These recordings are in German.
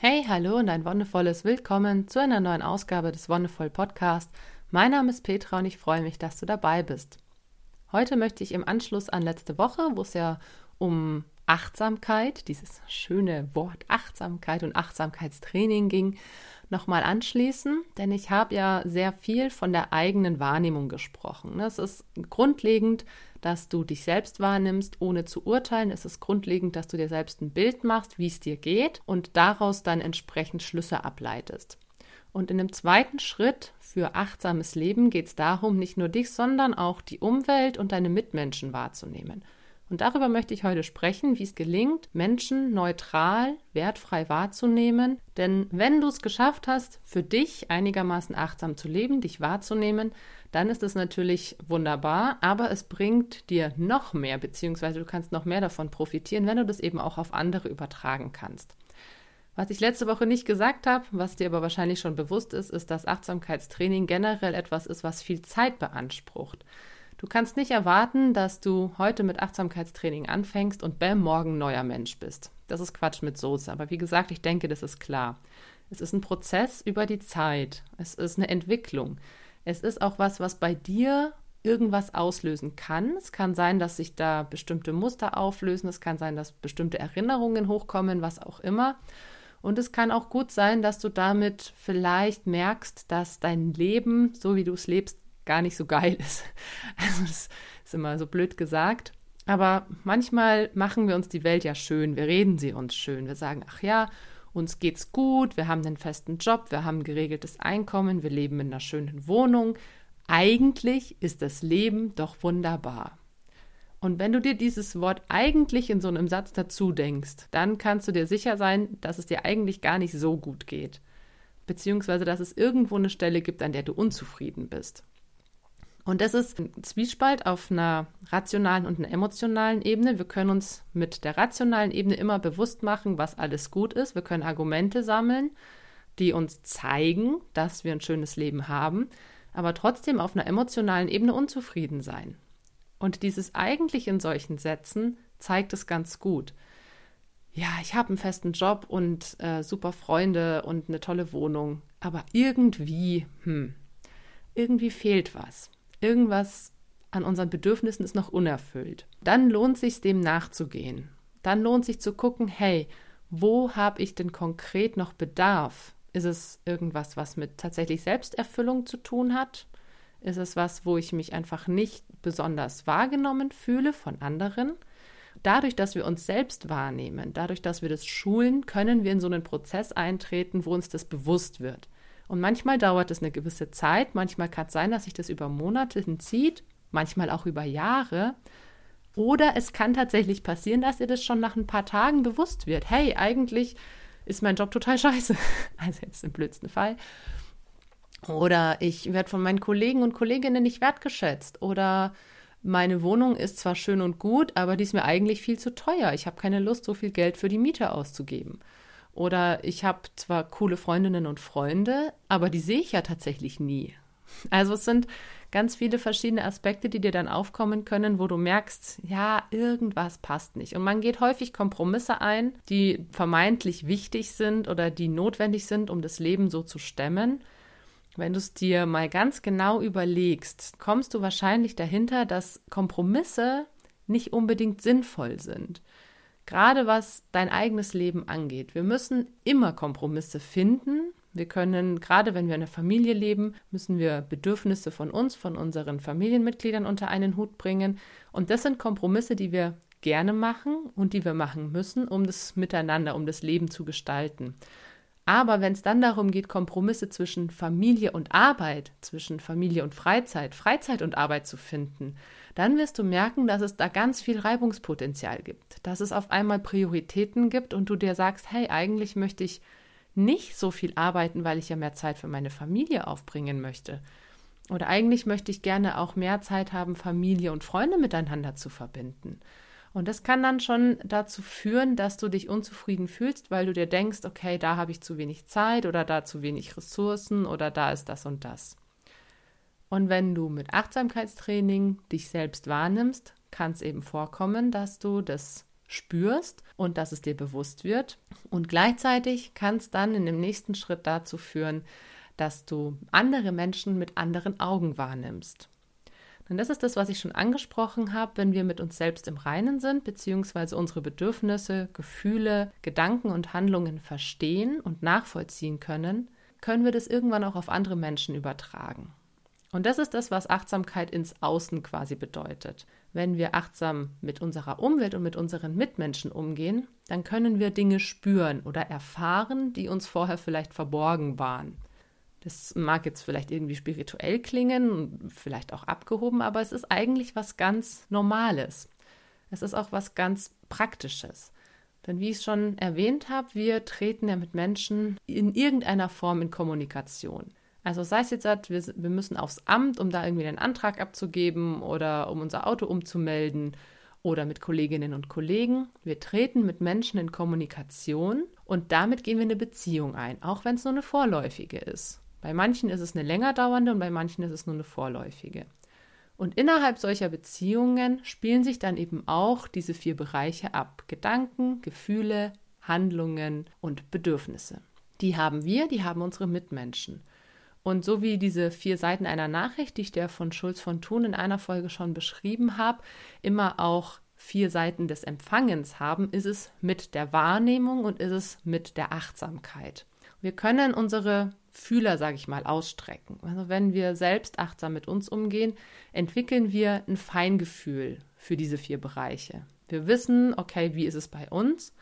Hey, hallo und ein wundervolles Willkommen zu einer neuen Ausgabe des Wonderful Podcast. Mein Name ist Petra und ich freue mich, dass du dabei bist. Heute möchte ich im Anschluss an letzte Woche, wo es ja um Achtsamkeit, dieses schöne Wort Achtsamkeit und Achtsamkeitstraining ging, nochmal anschließen, denn ich habe ja sehr viel von der eigenen Wahrnehmung gesprochen. Es ist grundlegend, dass du dich selbst wahrnimmst, ohne zu urteilen. Es ist grundlegend, dass du dir selbst ein Bild machst, wie es dir geht und daraus dann entsprechend Schlüsse ableitest. Und in dem zweiten Schritt für achtsames Leben geht es darum, nicht nur dich, sondern auch die Umwelt und deine Mitmenschen wahrzunehmen. Und darüber möchte ich heute sprechen, wie es gelingt, Menschen neutral, wertfrei wahrzunehmen. Denn wenn du es geschafft hast, für dich einigermaßen achtsam zu leben, dich wahrzunehmen, dann ist es natürlich wunderbar, aber es bringt dir noch mehr, beziehungsweise du kannst noch mehr davon profitieren, wenn du das eben auch auf andere übertragen kannst. Was ich letzte Woche nicht gesagt habe, was dir aber wahrscheinlich schon bewusst ist, ist, dass Achtsamkeitstraining generell etwas ist, was viel Zeit beansprucht. Du kannst nicht erwarten, dass du heute mit Achtsamkeitstraining anfängst und bam, morgen neuer Mensch bist. Das ist Quatsch mit Soße. Aber wie gesagt, ich denke, das ist klar. Es ist ein Prozess über die Zeit. Es ist eine Entwicklung. Es ist auch was, was bei dir irgendwas auslösen kann. Es kann sein, dass sich da bestimmte Muster auflösen. Es kann sein, dass bestimmte Erinnerungen hochkommen, was auch immer. Und es kann auch gut sein, dass du damit vielleicht merkst, dass dein Leben, so wie du es lebst, gar nicht so geil ist. Also das ist immer so blöd gesagt. Aber manchmal machen wir uns die Welt ja schön, wir reden sie uns schön. Wir sagen, ach ja, uns geht's gut, wir haben einen festen Job, wir haben geregeltes Einkommen, wir leben in einer schönen Wohnung. Eigentlich ist das Leben doch wunderbar. Und wenn du dir dieses Wort eigentlich in so einem Satz dazu denkst, dann kannst du dir sicher sein, dass es dir eigentlich gar nicht so gut geht. Beziehungsweise, dass es irgendwo eine Stelle gibt, an der du unzufrieden bist. Und das ist ein Zwiespalt auf einer rationalen und einer emotionalen Ebene. Wir können uns mit der rationalen Ebene immer bewusst machen, was alles gut ist. Wir können Argumente sammeln, die uns zeigen, dass wir ein schönes Leben haben, aber trotzdem auf einer emotionalen Ebene unzufrieden sein. Und dieses eigentlich in solchen Sätzen zeigt es ganz gut. Ja, ich habe einen festen Job und äh, super Freunde und eine tolle Wohnung, aber irgendwie, hm, irgendwie fehlt was irgendwas an unseren Bedürfnissen ist noch unerfüllt. Dann lohnt sich dem nachzugehen. Dann lohnt sich zu gucken, hey, wo habe ich denn konkret noch Bedarf? Ist es irgendwas, was mit tatsächlich Selbsterfüllung zu tun hat? Ist es was, wo ich mich einfach nicht besonders wahrgenommen fühle von anderen? Dadurch, dass wir uns selbst wahrnehmen, dadurch, dass wir das schulen, können wir in so einen Prozess eintreten, wo uns das bewusst wird. Und manchmal dauert es eine gewisse Zeit, manchmal kann es sein, dass sich das über Monate hinzieht, manchmal auch über Jahre. Oder es kann tatsächlich passieren, dass ihr das schon nach ein paar Tagen bewusst wird. Hey, eigentlich ist mein Job total scheiße. Also jetzt im blödsten Fall. Oder ich werde von meinen Kollegen und Kolleginnen nicht wertgeschätzt. Oder meine Wohnung ist zwar schön und gut, aber die ist mir eigentlich viel zu teuer. Ich habe keine Lust, so viel Geld für die Miete auszugeben. Oder ich habe zwar coole Freundinnen und Freunde, aber die sehe ich ja tatsächlich nie. Also es sind ganz viele verschiedene Aspekte, die dir dann aufkommen können, wo du merkst, ja, irgendwas passt nicht. Und man geht häufig Kompromisse ein, die vermeintlich wichtig sind oder die notwendig sind, um das Leben so zu stemmen. Wenn du es dir mal ganz genau überlegst, kommst du wahrscheinlich dahinter, dass Kompromisse nicht unbedingt sinnvoll sind gerade was dein eigenes Leben angeht. Wir müssen immer Kompromisse finden. Wir können, gerade wenn wir in einer Familie leben, müssen wir Bedürfnisse von uns, von unseren Familienmitgliedern unter einen Hut bringen. Und das sind Kompromisse, die wir gerne machen und die wir machen müssen, um das Miteinander, um das Leben zu gestalten. Aber wenn es dann darum geht, Kompromisse zwischen Familie und Arbeit, zwischen Familie und Freizeit, Freizeit und Arbeit zu finden, dann wirst du merken, dass es da ganz viel Reibungspotenzial gibt, dass es auf einmal Prioritäten gibt und du dir sagst, hey, eigentlich möchte ich nicht so viel arbeiten, weil ich ja mehr Zeit für meine Familie aufbringen möchte. Oder eigentlich möchte ich gerne auch mehr Zeit haben, Familie und Freunde miteinander zu verbinden. Und das kann dann schon dazu führen, dass du dich unzufrieden fühlst, weil du dir denkst, okay, da habe ich zu wenig Zeit oder da zu wenig Ressourcen oder da ist das und das. Und wenn du mit Achtsamkeitstraining dich selbst wahrnimmst, kann es eben vorkommen, dass du das spürst und dass es dir bewusst wird. Und gleichzeitig kann es dann in dem nächsten Schritt dazu führen, dass du andere Menschen mit anderen Augen wahrnimmst. Und das ist das, was ich schon angesprochen habe, wenn wir mit uns selbst im Reinen sind, beziehungsweise unsere Bedürfnisse, Gefühle, Gedanken und Handlungen verstehen und nachvollziehen können, können wir das irgendwann auch auf andere Menschen übertragen. Und das ist das, was Achtsamkeit ins Außen quasi bedeutet. Wenn wir achtsam mit unserer Umwelt und mit unseren Mitmenschen umgehen, dann können wir Dinge spüren oder erfahren, die uns vorher vielleicht verborgen waren. Das mag jetzt vielleicht irgendwie spirituell klingen, vielleicht auch abgehoben, aber es ist eigentlich was ganz Normales. Es ist auch was ganz Praktisches. Denn wie ich schon erwähnt habe, wir treten ja mit Menschen in irgendeiner Form in Kommunikation. Also sei es jetzt, wir, wir müssen aufs Amt, um da irgendwie einen Antrag abzugeben oder um unser Auto umzumelden oder mit Kolleginnen und Kollegen. Wir treten mit Menschen in Kommunikation und damit gehen wir eine Beziehung ein, auch wenn es nur eine vorläufige ist. Bei manchen ist es eine länger dauernde und bei manchen ist es nur eine vorläufige. Und innerhalb solcher Beziehungen spielen sich dann eben auch diese vier Bereiche ab. Gedanken, Gefühle, Handlungen und Bedürfnisse. Die haben wir, die haben unsere Mitmenschen. Und so wie diese vier Seiten einer Nachricht, die ich dir von Schulz von Thun in einer Folge schon beschrieben habe, immer auch vier Seiten des Empfangens haben, ist es mit der Wahrnehmung und ist es mit der Achtsamkeit. Wir können unsere Fühler, sage ich mal, ausstrecken. Also wenn wir selbst achtsam mit uns umgehen, entwickeln wir ein Feingefühl für diese vier Bereiche. Wir wissen, okay, wie ist es bei uns?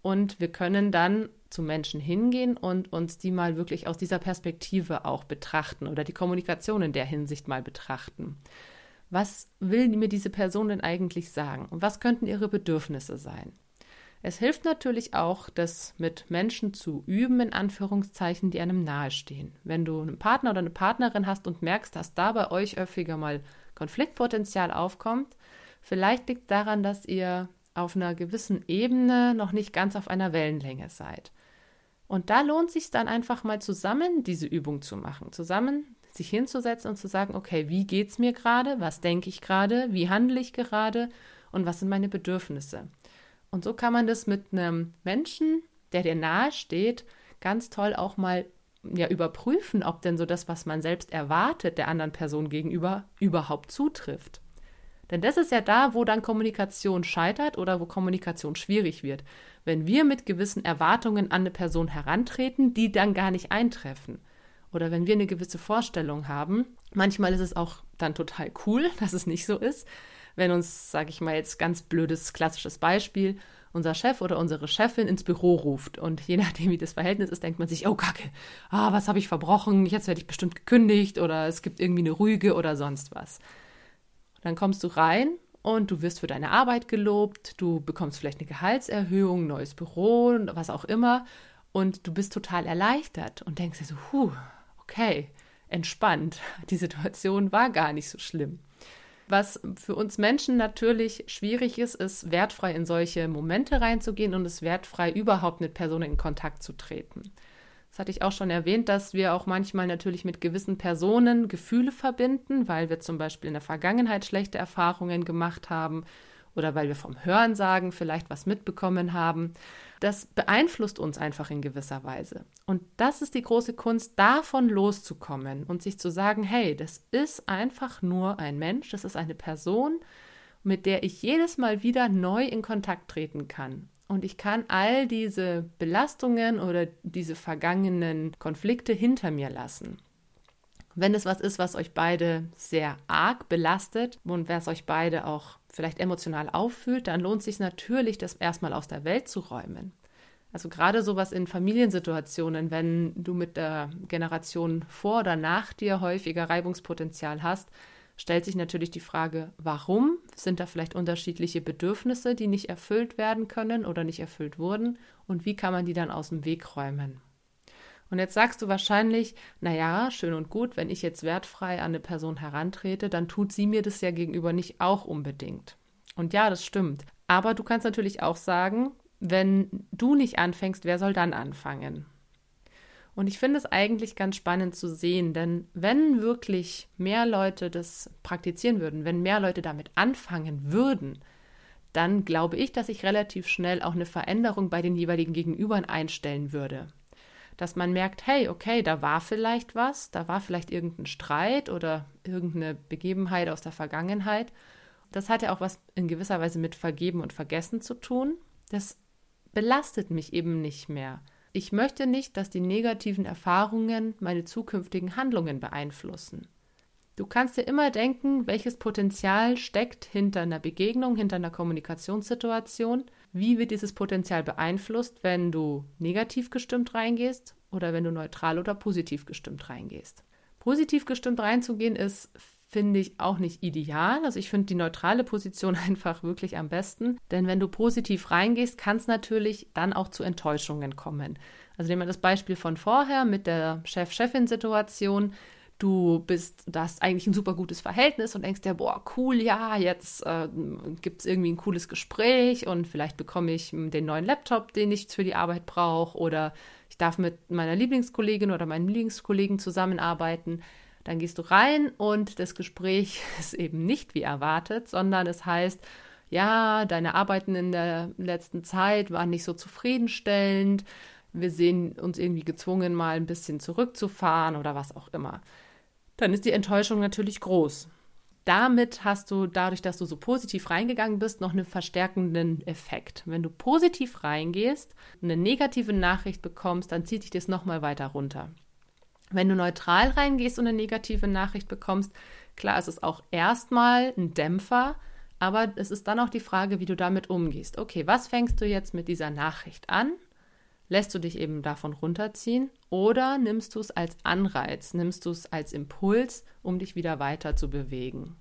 Und wir können dann zu Menschen hingehen und uns die mal wirklich aus dieser Perspektive auch betrachten oder die Kommunikation in der Hinsicht mal betrachten. Was will mir diese Person denn eigentlich sagen? Und was könnten ihre Bedürfnisse sein? Es hilft natürlich auch, das mit Menschen zu üben, in Anführungszeichen, die einem nahestehen. Wenn du einen Partner oder eine Partnerin hast und merkst, dass da bei euch öfter mal Konfliktpotenzial aufkommt, vielleicht liegt daran, dass ihr auf einer gewissen Ebene noch nicht ganz auf einer Wellenlänge seid. Und da lohnt sich dann einfach mal zusammen diese Übung zu machen, zusammen sich hinzusetzen und zu sagen, okay, wie geht's mir gerade, was denke ich gerade, wie handle ich gerade und was sind meine Bedürfnisse? Und so kann man das mit einem Menschen, der dir nahe steht, ganz toll auch mal ja überprüfen, ob denn so das, was man selbst erwartet, der anderen Person gegenüber überhaupt zutrifft. Denn das ist ja da, wo dann Kommunikation scheitert oder wo Kommunikation schwierig wird. Wenn wir mit gewissen Erwartungen an eine Person herantreten, die dann gar nicht eintreffen. Oder wenn wir eine gewisse Vorstellung haben, manchmal ist es auch dann total cool, dass es nicht so ist. Wenn uns, sage ich mal jetzt ganz blödes, klassisches Beispiel, unser Chef oder unsere Chefin ins Büro ruft. Und je nachdem, wie das Verhältnis ist, denkt man sich, oh Kacke, ah, was habe ich verbrochen? Jetzt werde ich bestimmt gekündigt oder es gibt irgendwie eine Rüge oder sonst was. Dann kommst du rein und du wirst für deine Arbeit gelobt, du bekommst vielleicht eine Gehaltserhöhung, neues Büro, was auch immer und du bist total erleichtert und denkst dir so, huh, okay, entspannt. Die Situation war gar nicht so schlimm. Was für uns Menschen natürlich schwierig ist, ist wertfrei in solche Momente reinzugehen und es wertfrei überhaupt mit Personen in Kontakt zu treten. Das hatte ich auch schon erwähnt, dass wir auch manchmal natürlich mit gewissen Personen Gefühle verbinden, weil wir zum Beispiel in der Vergangenheit schlechte Erfahrungen gemacht haben oder weil wir vom Hörensagen vielleicht was mitbekommen haben. Das beeinflusst uns einfach in gewisser Weise. Und das ist die große Kunst, davon loszukommen und sich zu sagen, hey, das ist einfach nur ein Mensch, das ist eine Person, mit der ich jedes Mal wieder neu in Kontakt treten kann. Und ich kann all diese Belastungen oder diese vergangenen Konflikte hinter mir lassen. Wenn es was ist, was euch beide sehr arg belastet und was euch beide auch vielleicht emotional auffühlt, dann lohnt sich natürlich, das erstmal aus der Welt zu räumen. Also gerade sowas in Familiensituationen, wenn du mit der Generation vor oder nach dir häufiger Reibungspotenzial hast, stellt sich natürlich die Frage, warum sind da vielleicht unterschiedliche Bedürfnisse, die nicht erfüllt werden können oder nicht erfüllt wurden und wie kann man die dann aus dem Weg räumen? Und jetzt sagst du wahrscheinlich, naja, schön und gut, wenn ich jetzt wertfrei an eine Person herantrete, dann tut sie mir das ja gegenüber nicht auch unbedingt. Und ja, das stimmt. Aber du kannst natürlich auch sagen, wenn du nicht anfängst, wer soll dann anfangen? Und ich finde es eigentlich ganz spannend zu sehen, denn wenn wirklich mehr Leute das praktizieren würden, wenn mehr Leute damit anfangen würden, dann glaube ich, dass ich relativ schnell auch eine Veränderung bei den jeweiligen Gegenübern einstellen würde. Dass man merkt, hey, okay, da war vielleicht was, da war vielleicht irgendein Streit oder irgendeine Begebenheit aus der Vergangenheit. Das hat ja auch was in gewisser Weise mit Vergeben und Vergessen zu tun. Das belastet mich eben nicht mehr. Ich möchte nicht, dass die negativen Erfahrungen meine zukünftigen Handlungen beeinflussen. Du kannst dir immer denken, welches Potenzial steckt hinter einer Begegnung, hinter einer Kommunikationssituation. Wie wird dieses Potenzial beeinflusst, wenn du negativ gestimmt reingehst oder wenn du neutral oder positiv gestimmt reingehst? Positiv gestimmt reinzugehen ist, finde ich, auch nicht ideal. Also ich finde die neutrale Position einfach wirklich am besten. Denn wenn du positiv reingehst, kann es natürlich dann auch zu Enttäuschungen kommen. Also nehmen wir das Beispiel von vorher mit der Chef-Chefin-Situation du bist, du hast eigentlich ein super gutes Verhältnis und denkst dir, boah, cool, ja, jetzt äh, gibt es irgendwie ein cooles Gespräch und vielleicht bekomme ich den neuen Laptop, den ich für die Arbeit brauche oder ich darf mit meiner Lieblingskollegin oder meinem Lieblingskollegen zusammenarbeiten. Dann gehst du rein und das Gespräch ist eben nicht wie erwartet, sondern es heißt, ja, deine Arbeiten in der letzten Zeit waren nicht so zufriedenstellend. Wir sehen uns irgendwie gezwungen, mal ein bisschen zurückzufahren oder was auch immer dann ist die Enttäuschung natürlich groß. Damit hast du, dadurch, dass du so positiv reingegangen bist, noch einen verstärkenden Effekt. Wenn du positiv reingehst und eine negative Nachricht bekommst, dann zieht dich das nochmal weiter runter. Wenn du neutral reingehst und eine negative Nachricht bekommst, klar, ist es auch erstmal ein Dämpfer, aber es ist dann auch die Frage, wie du damit umgehst. Okay, was fängst du jetzt mit dieser Nachricht an? Lässt du dich eben davon runterziehen oder nimmst du es als Anreiz, nimmst du es als Impuls, um dich wieder weiter zu bewegen?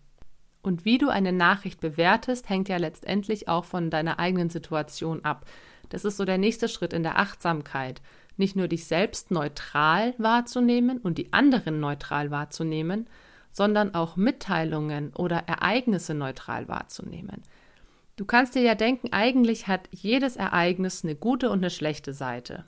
Und wie du eine Nachricht bewertest, hängt ja letztendlich auch von deiner eigenen Situation ab. Das ist so der nächste Schritt in der Achtsamkeit. Nicht nur dich selbst neutral wahrzunehmen und die anderen neutral wahrzunehmen, sondern auch Mitteilungen oder Ereignisse neutral wahrzunehmen. Du kannst dir ja denken, eigentlich hat jedes Ereignis eine gute und eine schlechte Seite.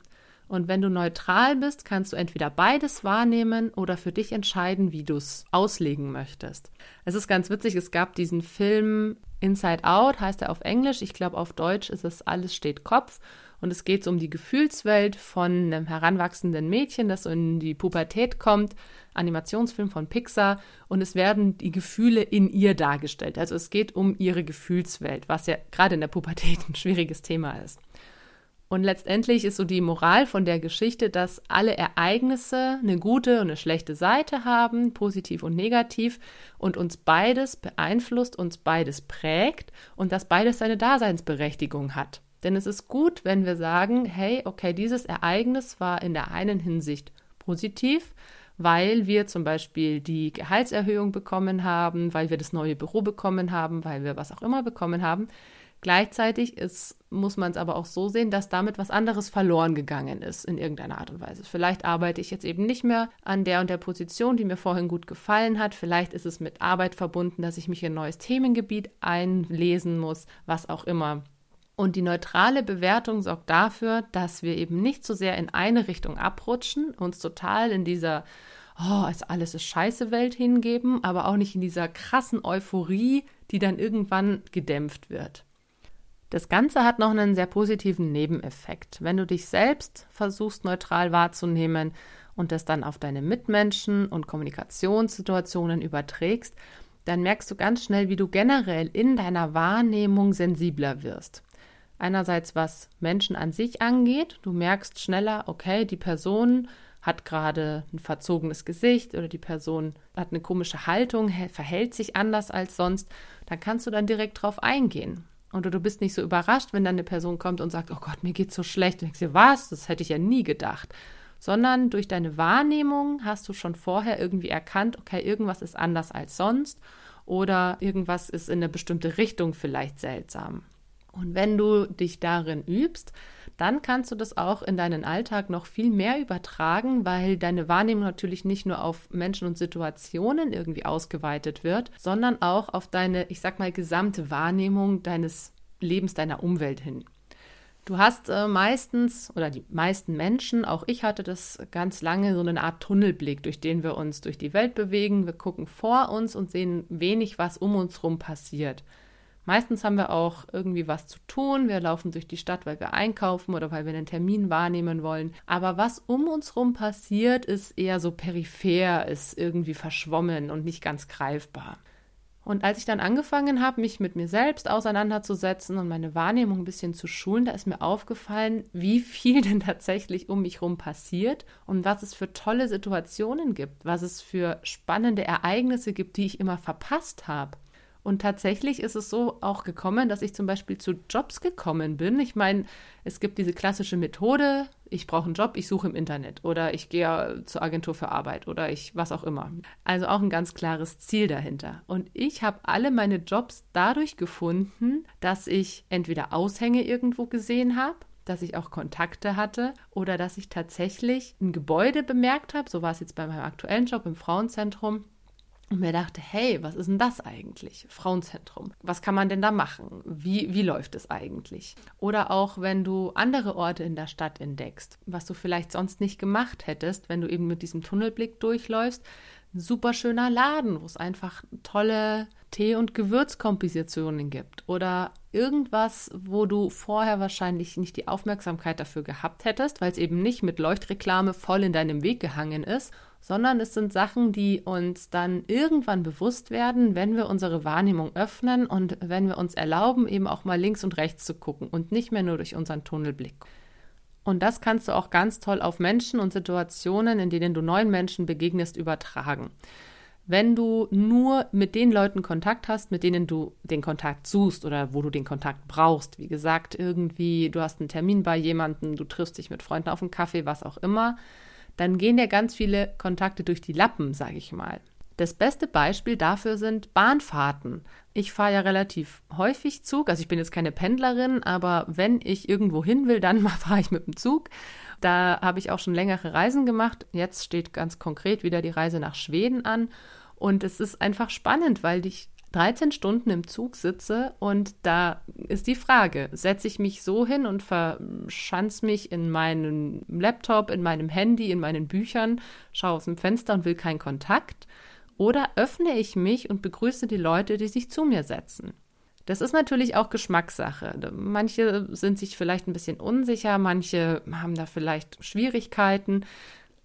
Und wenn du neutral bist, kannst du entweder beides wahrnehmen oder für dich entscheiden, wie du es auslegen möchtest. Es ist ganz witzig, es gab diesen Film Inside Out, heißt er auf Englisch. Ich glaube, auf Deutsch ist es Alles steht Kopf. Und es geht um die Gefühlswelt von einem heranwachsenden Mädchen, das in die Pubertät kommt. Animationsfilm von Pixar. Und es werden die Gefühle in ihr dargestellt. Also es geht um ihre Gefühlswelt, was ja gerade in der Pubertät ein schwieriges Thema ist. Und letztendlich ist so die Moral von der Geschichte, dass alle Ereignisse eine gute und eine schlechte Seite haben, positiv und negativ, und uns beides beeinflusst, uns beides prägt und dass beides seine Daseinsberechtigung hat. Denn es ist gut, wenn wir sagen, hey, okay, dieses Ereignis war in der einen Hinsicht positiv, weil wir zum Beispiel die Gehaltserhöhung bekommen haben, weil wir das neue Büro bekommen haben, weil wir was auch immer bekommen haben. Gleichzeitig ist, muss man es aber auch so sehen, dass damit was anderes verloren gegangen ist in irgendeiner Art und Weise. Vielleicht arbeite ich jetzt eben nicht mehr an der und der Position, die mir vorhin gut gefallen hat. Vielleicht ist es mit Arbeit verbunden, dass ich mich in ein neues Themengebiet einlesen muss, was auch immer. Und die neutrale Bewertung sorgt dafür, dass wir eben nicht so sehr in eine Richtung abrutschen, uns total in dieser oh, ist alles ist scheiße Welt hingeben, aber auch nicht in dieser krassen Euphorie, die dann irgendwann gedämpft wird. Das Ganze hat noch einen sehr positiven Nebeneffekt. Wenn du dich selbst versuchst neutral wahrzunehmen und das dann auf deine Mitmenschen und Kommunikationssituationen überträgst, dann merkst du ganz schnell, wie du generell in deiner Wahrnehmung sensibler wirst. Einerseits, was Menschen an sich angeht. Du merkst schneller, okay, die Person hat gerade ein verzogenes Gesicht oder die Person hat eine komische Haltung, verhält sich anders als sonst. Dann kannst du dann direkt drauf eingehen. Und du bist nicht so überrascht, wenn dann eine Person kommt und sagt, oh Gott, mir geht's so schlecht. Du denkst dir, was? Das hätte ich ja nie gedacht. Sondern durch deine Wahrnehmung hast du schon vorher irgendwie erkannt, okay, irgendwas ist anders als sonst oder irgendwas ist in eine bestimmte Richtung vielleicht seltsam. Und wenn du dich darin übst, dann kannst du das auch in deinen Alltag noch viel mehr übertragen, weil deine Wahrnehmung natürlich nicht nur auf Menschen und Situationen irgendwie ausgeweitet wird, sondern auch auf deine, ich sag mal, gesamte Wahrnehmung deines Lebens, deiner Umwelt hin. Du hast äh, meistens oder die meisten Menschen, auch ich hatte das ganz lange, so eine Art Tunnelblick, durch den wir uns durch die Welt bewegen. Wir gucken vor uns und sehen wenig, was um uns herum passiert. Meistens haben wir auch irgendwie was zu tun. Wir laufen durch die Stadt, weil wir einkaufen oder weil wir einen Termin wahrnehmen wollen. Aber was um uns herum passiert, ist eher so peripher, ist irgendwie verschwommen und nicht ganz greifbar. Und als ich dann angefangen habe, mich mit mir selbst auseinanderzusetzen und meine Wahrnehmung ein bisschen zu schulen, da ist mir aufgefallen, wie viel denn tatsächlich um mich herum passiert und was es für tolle Situationen gibt, was es für spannende Ereignisse gibt, die ich immer verpasst habe. Und tatsächlich ist es so auch gekommen, dass ich zum Beispiel zu Jobs gekommen bin. Ich meine, es gibt diese klassische Methode, ich brauche einen Job, ich suche im Internet oder ich gehe zur Agentur für Arbeit oder ich was auch immer. Also auch ein ganz klares Ziel dahinter. Und ich habe alle meine Jobs dadurch gefunden, dass ich entweder Aushänge irgendwo gesehen habe, dass ich auch Kontakte hatte oder dass ich tatsächlich ein Gebäude bemerkt habe. So war es jetzt bei meinem aktuellen Job im Frauenzentrum und mir dachte, hey, was ist denn das eigentlich? Frauenzentrum. Was kann man denn da machen? Wie, wie läuft es eigentlich? Oder auch, wenn du andere Orte in der Stadt entdeckst, was du vielleicht sonst nicht gemacht hättest, wenn du eben mit diesem Tunnelblick durchläufst. Ein super schöner Laden, wo es einfach tolle Tee- und Gewürzkompositionen gibt. Oder irgendwas, wo du vorher wahrscheinlich nicht die Aufmerksamkeit dafür gehabt hättest, weil es eben nicht mit Leuchtreklame voll in deinem Weg gehangen ist sondern es sind Sachen, die uns dann irgendwann bewusst werden, wenn wir unsere Wahrnehmung öffnen und wenn wir uns erlauben, eben auch mal links und rechts zu gucken und nicht mehr nur durch unseren Tunnelblick. Und das kannst du auch ganz toll auf Menschen und Situationen, in denen du neuen Menschen begegnest, übertragen. Wenn du nur mit den Leuten Kontakt hast, mit denen du den Kontakt suchst oder wo du den Kontakt brauchst, wie gesagt, irgendwie, du hast einen Termin bei jemandem, du triffst dich mit Freunden auf einen Kaffee, was auch immer, dann gehen dir ganz viele Kontakte durch die Lappen, sage ich mal. Das beste Beispiel dafür sind Bahnfahrten. Ich fahre ja relativ häufig Zug, also ich bin jetzt keine Pendlerin, aber wenn ich irgendwo hin will, dann fahre ich mit dem Zug. Da habe ich auch schon längere Reisen gemacht. Jetzt steht ganz konkret wieder die Reise nach Schweden an. Und es ist einfach spannend, weil dich 13 Stunden im Zug sitze und da ist die Frage, setze ich mich so hin und verschanze mich in meinem Laptop, in meinem Handy, in meinen Büchern, schaue aus dem Fenster und will keinen Kontakt? Oder öffne ich mich und begrüße die Leute, die sich zu mir setzen? Das ist natürlich auch Geschmackssache. Manche sind sich vielleicht ein bisschen unsicher, manche haben da vielleicht Schwierigkeiten.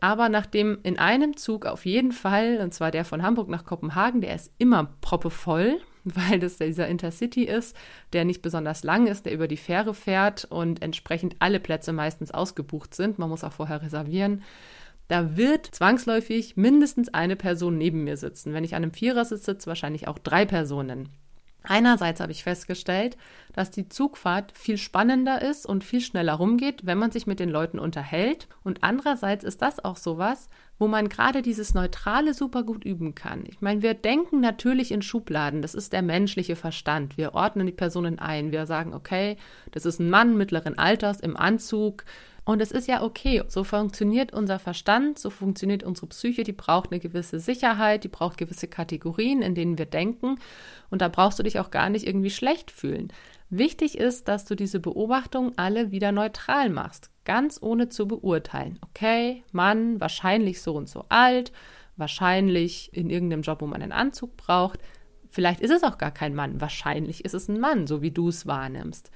Aber nachdem in einem Zug auf jeden Fall, und zwar der von Hamburg nach Kopenhagen, der ist immer proppevoll, weil das dieser Intercity ist, der nicht besonders lang ist, der über die Fähre fährt und entsprechend alle Plätze meistens ausgebucht sind. Man muss auch vorher reservieren. Da wird zwangsläufig mindestens eine Person neben mir sitzen. Wenn ich an einem Vierer sitze, wahrscheinlich auch drei Personen. Einerseits habe ich festgestellt, dass die Zugfahrt viel spannender ist und viel schneller rumgeht, wenn man sich mit den Leuten unterhält. Und andererseits ist das auch sowas, wo man gerade dieses Neutrale super gut üben kann. Ich meine, wir denken natürlich in Schubladen. Das ist der menschliche Verstand. Wir ordnen die Personen ein. Wir sagen, okay, das ist ein Mann mittleren Alters im Anzug, und es ist ja okay, so funktioniert unser Verstand, so funktioniert unsere Psyche, die braucht eine gewisse Sicherheit, die braucht gewisse Kategorien, in denen wir denken. Und da brauchst du dich auch gar nicht irgendwie schlecht fühlen. Wichtig ist, dass du diese Beobachtungen alle wieder neutral machst, ganz ohne zu beurteilen. Okay, Mann, wahrscheinlich so und so alt, wahrscheinlich in irgendeinem Job, wo man einen Anzug braucht. Vielleicht ist es auch gar kein Mann, wahrscheinlich ist es ein Mann, so wie du es wahrnimmst.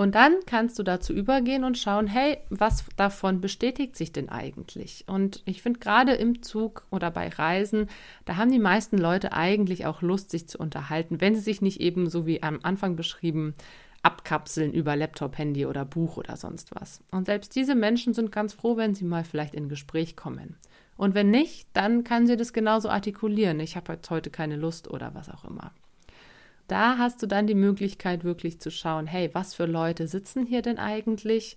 Und dann kannst du dazu übergehen und schauen, hey, was davon bestätigt sich denn eigentlich? Und ich finde gerade im Zug oder bei Reisen, da haben die meisten Leute eigentlich auch Lust, sich zu unterhalten, wenn sie sich nicht eben so wie am Anfang beschrieben abkapseln über Laptop, Handy oder Buch oder sonst was. Und selbst diese Menschen sind ganz froh, wenn sie mal vielleicht in Gespräch kommen. Und wenn nicht, dann kann sie das genauso artikulieren. Ich habe heute keine Lust oder was auch immer da hast du dann die Möglichkeit wirklich zu schauen, hey, was für Leute sitzen hier denn eigentlich?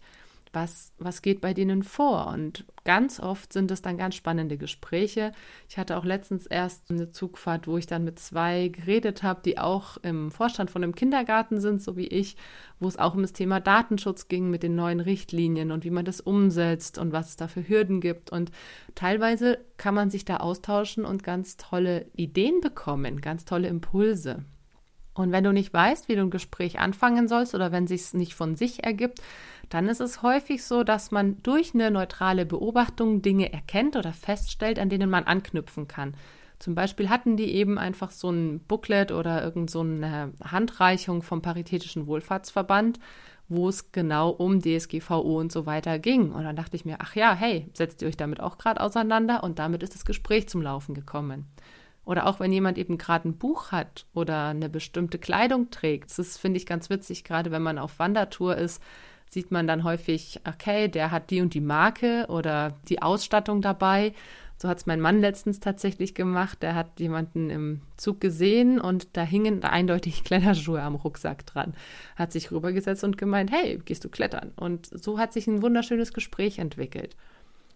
Was, was geht bei denen vor? Und ganz oft sind es dann ganz spannende Gespräche. Ich hatte auch letztens erst eine Zugfahrt, wo ich dann mit zwei geredet habe, die auch im Vorstand von einem Kindergarten sind, so wie ich, wo es auch um das Thema Datenschutz ging mit den neuen Richtlinien und wie man das umsetzt und was es da für Hürden gibt. Und teilweise kann man sich da austauschen und ganz tolle Ideen bekommen, ganz tolle Impulse. Und wenn du nicht weißt, wie du ein Gespräch anfangen sollst oder wenn sich nicht von sich ergibt, dann ist es häufig so, dass man durch eine neutrale Beobachtung Dinge erkennt oder feststellt, an denen man anknüpfen kann. Zum Beispiel hatten die eben einfach so ein Booklet oder irgend so Handreichung vom Paritätischen Wohlfahrtsverband, wo es genau um DSGVO und so weiter ging. Und dann dachte ich mir, ach ja, hey, setzt ihr euch damit auch gerade auseinander? Und damit ist das Gespräch zum Laufen gekommen. Oder auch wenn jemand eben gerade ein Buch hat oder eine bestimmte Kleidung trägt. Das finde ich, ganz witzig, gerade wenn man auf Wandertour ist, sieht man dann häufig, okay, der hat die und die Marke oder die Ausstattung dabei. So hat es mein Mann letztens tatsächlich gemacht. Der hat jemanden im Zug gesehen und da hingen eindeutig Kletterschuhe am Rucksack dran. Hat sich rübergesetzt und gemeint, hey, gehst du klettern? Und so hat sich ein wunderschönes Gespräch entwickelt.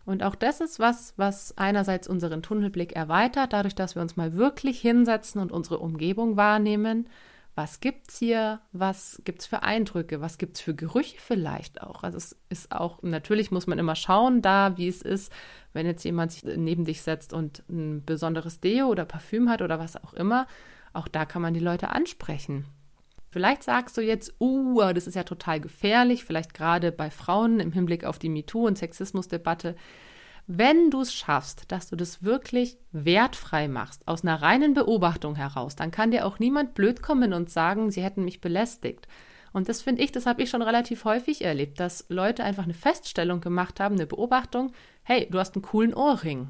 Und auch das ist was, was einerseits unseren Tunnelblick erweitert, dadurch, dass wir uns mal wirklich hinsetzen und unsere Umgebung wahrnehmen. Was gibt's hier? Was gibt's für Eindrücke? Was gibt's für Gerüche vielleicht auch? Also es ist auch, natürlich muss man immer schauen da, wie es ist, wenn jetzt jemand sich neben dich setzt und ein besonderes Deo oder Parfüm hat oder was auch immer. Auch da kann man die Leute ansprechen. Vielleicht sagst du jetzt, uh, das ist ja total gefährlich, vielleicht gerade bei Frauen im Hinblick auf die MeToo- und Sexismusdebatte. Wenn du es schaffst, dass du das wirklich wertfrei machst, aus einer reinen Beobachtung heraus, dann kann dir auch niemand blöd kommen und sagen, sie hätten mich belästigt. Und das finde ich, das habe ich schon relativ häufig erlebt, dass Leute einfach eine Feststellung gemacht haben, eine Beobachtung, hey, du hast einen coolen Ohrring.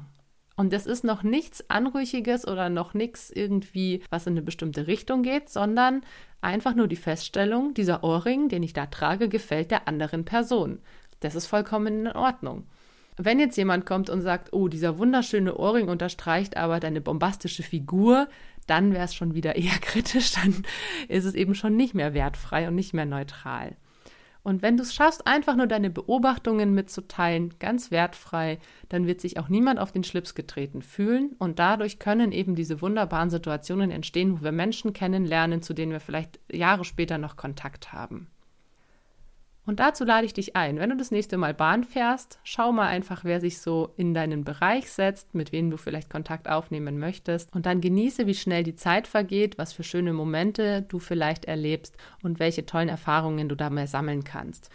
Und das ist noch nichts Anrüchiges oder noch nichts irgendwie, was in eine bestimmte Richtung geht, sondern einfach nur die Feststellung, dieser Ohrring, den ich da trage, gefällt der anderen Person. Das ist vollkommen in Ordnung. Wenn jetzt jemand kommt und sagt, oh, dieser wunderschöne Ohrring unterstreicht aber deine bombastische Figur, dann wäre es schon wieder eher kritisch, dann ist es eben schon nicht mehr wertfrei und nicht mehr neutral. Und wenn du es schaffst, einfach nur deine Beobachtungen mitzuteilen, ganz wertfrei, dann wird sich auch niemand auf den Schlips getreten fühlen. Und dadurch können eben diese wunderbaren Situationen entstehen, wo wir Menschen kennenlernen, zu denen wir vielleicht Jahre später noch Kontakt haben. Und dazu lade ich dich ein, wenn du das nächste Mal Bahn fährst, schau mal einfach, wer sich so in deinen Bereich setzt, mit wem du vielleicht Kontakt aufnehmen möchtest und dann genieße, wie schnell die Zeit vergeht, was für schöne Momente du vielleicht erlebst und welche tollen Erfahrungen du dabei sammeln kannst.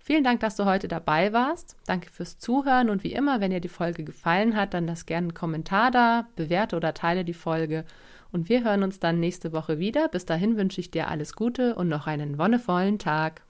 Vielen Dank, dass du heute dabei warst. Danke fürs Zuhören und wie immer, wenn dir die Folge gefallen hat, dann lass gerne einen Kommentar da, bewerte oder teile die Folge und wir hören uns dann nächste Woche wieder. Bis dahin wünsche ich dir alles Gute und noch einen wonnevollen Tag.